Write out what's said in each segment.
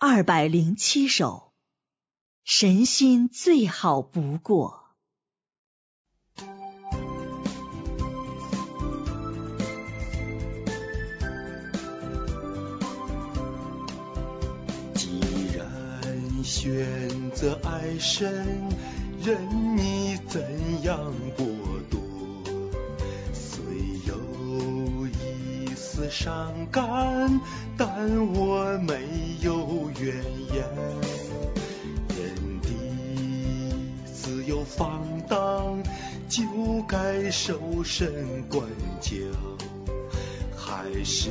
二百零七首，神心最好不过。既然选择爱神，任你怎样剥夺，虽有一丝伤感，但我没有怨言。人的自由放荡，就该受身管教。还是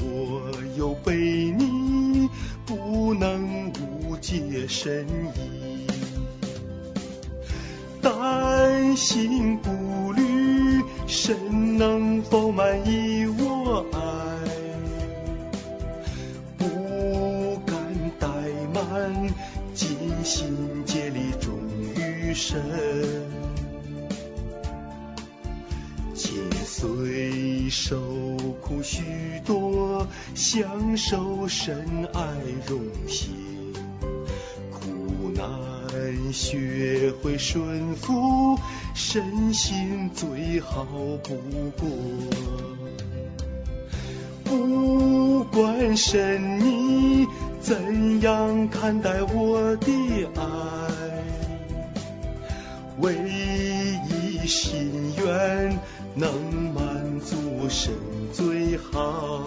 我有悖逆，不能无解深意。担心顾虑，神能否满意我我爱？不敢怠慢，尽心竭力忠于神。且虽受苦许多，享受神爱荣幸。苦难学会顺服，身心最好不过。不管神你怎样看待我的爱，唯一心愿能满足神最好。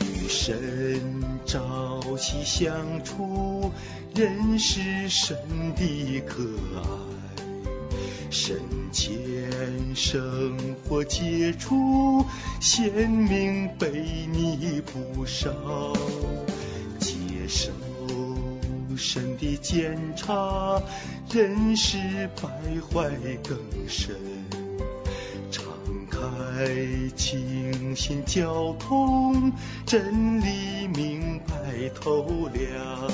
与神朝夕相处，认识神的可爱。身前生活接触，显明被你不少，接受神的检查，认识败坏更深，敞开清心交通，真理明白透亮。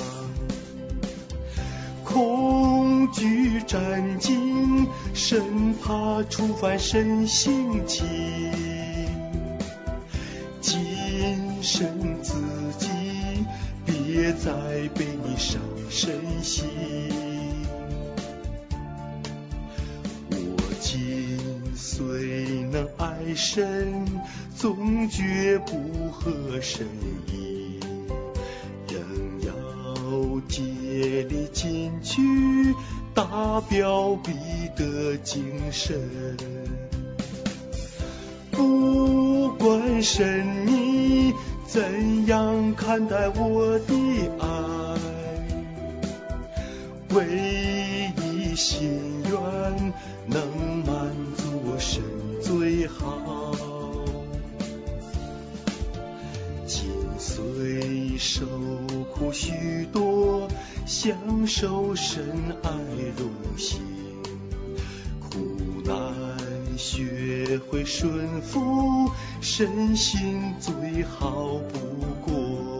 恐惧战惊，生怕触犯神性情，谨慎自己，别再被你伤身心。我今虽能爱神，总觉不合神意，仍要竭力进取，大标必得精神。不管神你怎样看待我的爱，唯一心愿能满足神最好。今虽受苦许多，享受深爱如心，苦难学会顺服，身心最好不过。